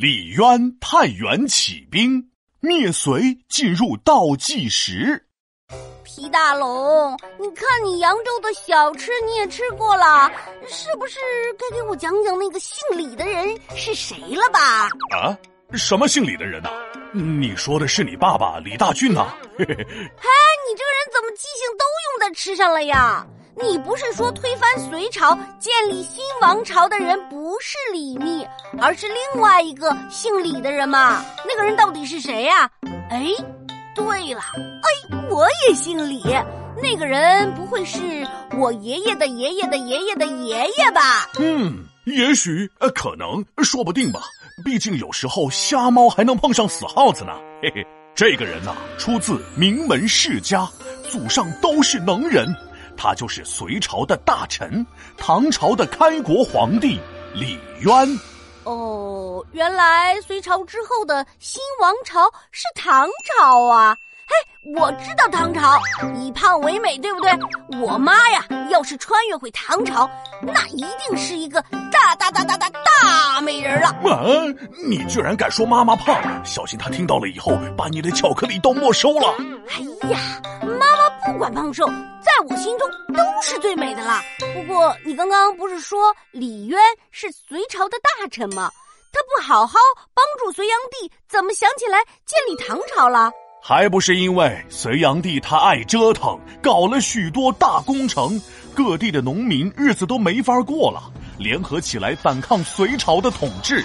李渊太原起兵，灭隋，进入倒计时。皮大龙，你看你扬州的小吃你也吃过了，是不是该给我讲讲那个姓李的人是谁了吧？啊，什么姓李的人呢？你说的是你爸爸李大俊呐？嘿，你这个人怎么记性都用在吃上了呀？你不是说推翻隋朝、建立新王朝的人不是李密，而是另外一个姓李的人吗？那个人到底是谁呀？哎，对了，哎，我也姓李，那个人不会是我爷爷的爷爷的爷爷的爷爷吧？嗯，也许，呃，可能，说不定吧。毕竟有时候瞎猫还能碰上死耗子呢。嘿嘿，这个人呐，出自名门世家，祖上都是能人。他就是隋朝的大臣，唐朝的开国皇帝李渊。哦，原来隋朝之后的新王朝是唐朝啊！嘿，我知道唐朝以胖为美，对不对？我妈呀，要是穿越回唐朝，那一定是一个大大大大大大美人了。啊！你居然敢说妈妈胖，小心她听到了以后，把你的巧克力都没收了。哎呀，管胖瘦。在我心中都是最美的啦。不过你刚刚不是说李渊是隋朝的大臣吗？他不好好帮助隋炀帝，怎么想起来建立唐朝了？还不是因为隋炀帝他爱折腾，搞了许多大工程，各地的农民日子都没法过了，联合起来反抗隋朝的统治。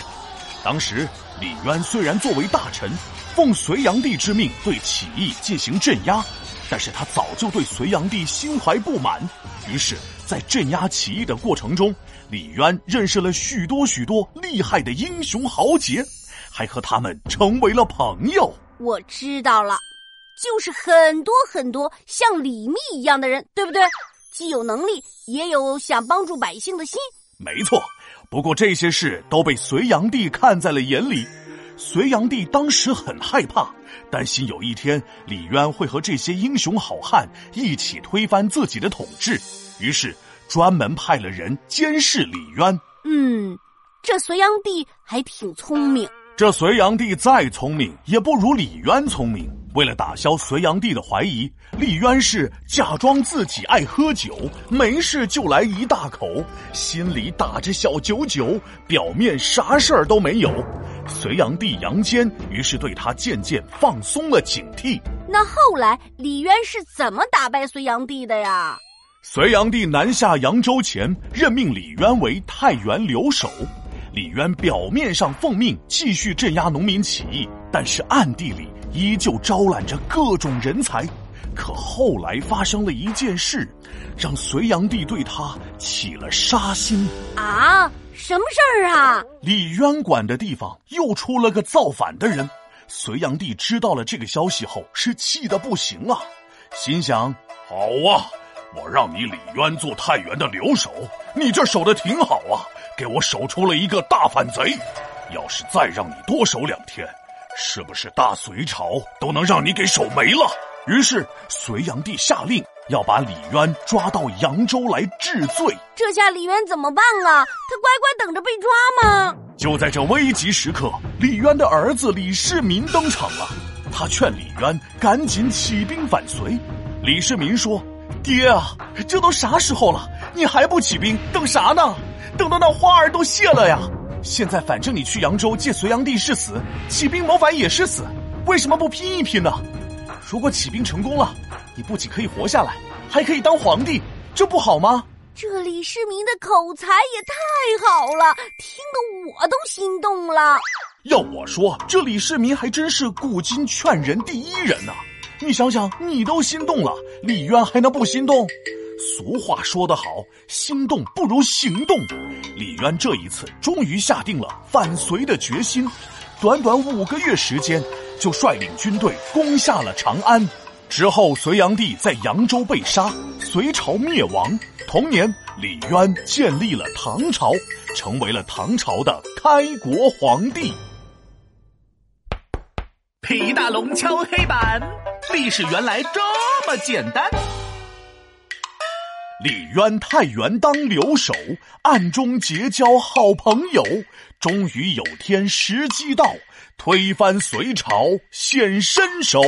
当时李渊虽然作为大臣，奉隋炀帝之命对起义进行镇压。但是他早就对隋炀帝心怀不满，于是，在镇压起义的过程中，李渊认识了许多许多厉害的英雄豪杰，还和他们成为了朋友。我知道了，就是很多很多像李密一样的人，对不对？既有能力，也有想帮助百姓的心。没错，不过这些事都被隋炀帝看在了眼里。隋炀帝当时很害怕，担心有一天李渊会和这些英雄好汉一起推翻自己的统治，于是专门派了人监视李渊。嗯，这隋炀帝还挺聪明。这隋炀帝再聪明，也不如李渊聪明。为了打消隋炀帝的怀疑，李渊是假装自己爱喝酒，没事就来一大口，心里打着小九九，表面啥事儿都没有。隋炀帝杨坚于是对他渐渐放松了警惕。那后来李渊是怎么打败隋炀帝的呀？隋炀帝南下扬州前，任命李渊为太原留守。李渊表面上奉命继续镇压农民起义，但是暗地里依旧招揽着各种人才。可后来发生了一件事，让隋炀帝对他起了杀心啊！什么事儿啊？李渊管的地方又出了个造反的人。隋炀帝知道了这个消息后，是气得不行啊，心想：好啊，我让你李渊做太原的留守，你这守的挺好啊。给我守出了一个大反贼，要是再让你多守两天，是不是大隋朝都能让你给守没了？于是隋炀帝下令要把李渊抓到扬州来治罪。这下李渊怎么办啊？他乖乖等着被抓吗？就在这危急时刻，李渊的儿子李世民登场了。他劝李渊赶紧起兵反隋。李世民说：“爹啊，这都啥时候了，你还不起兵，等啥呢？”等到那花儿都谢了呀！现在反正你去扬州借隋炀帝是死，起兵谋反也是死，为什么不拼一拼呢？如果起兵成功了，你不仅可以活下来，还可以当皇帝，这不好吗？这李世民的口才也太好了，听得我都心动了。要我说，这李世民还真是古今劝人第一人呢。你想想，你都心动了，李渊还能不心动？俗话说得好，心动不如行动。李渊这一次终于下定了反隋的决心，短短五个月时间，就率领军队攻下了长安。之后，隋炀帝在扬州被杀，隋朝灭亡。同年，李渊建立了唐朝，成为了唐朝的开国皇帝。皮大龙敲黑板，历史原来这么简单。李渊、太原当留守，暗中结交好朋友，终于有天时机到，推翻隋朝显身手。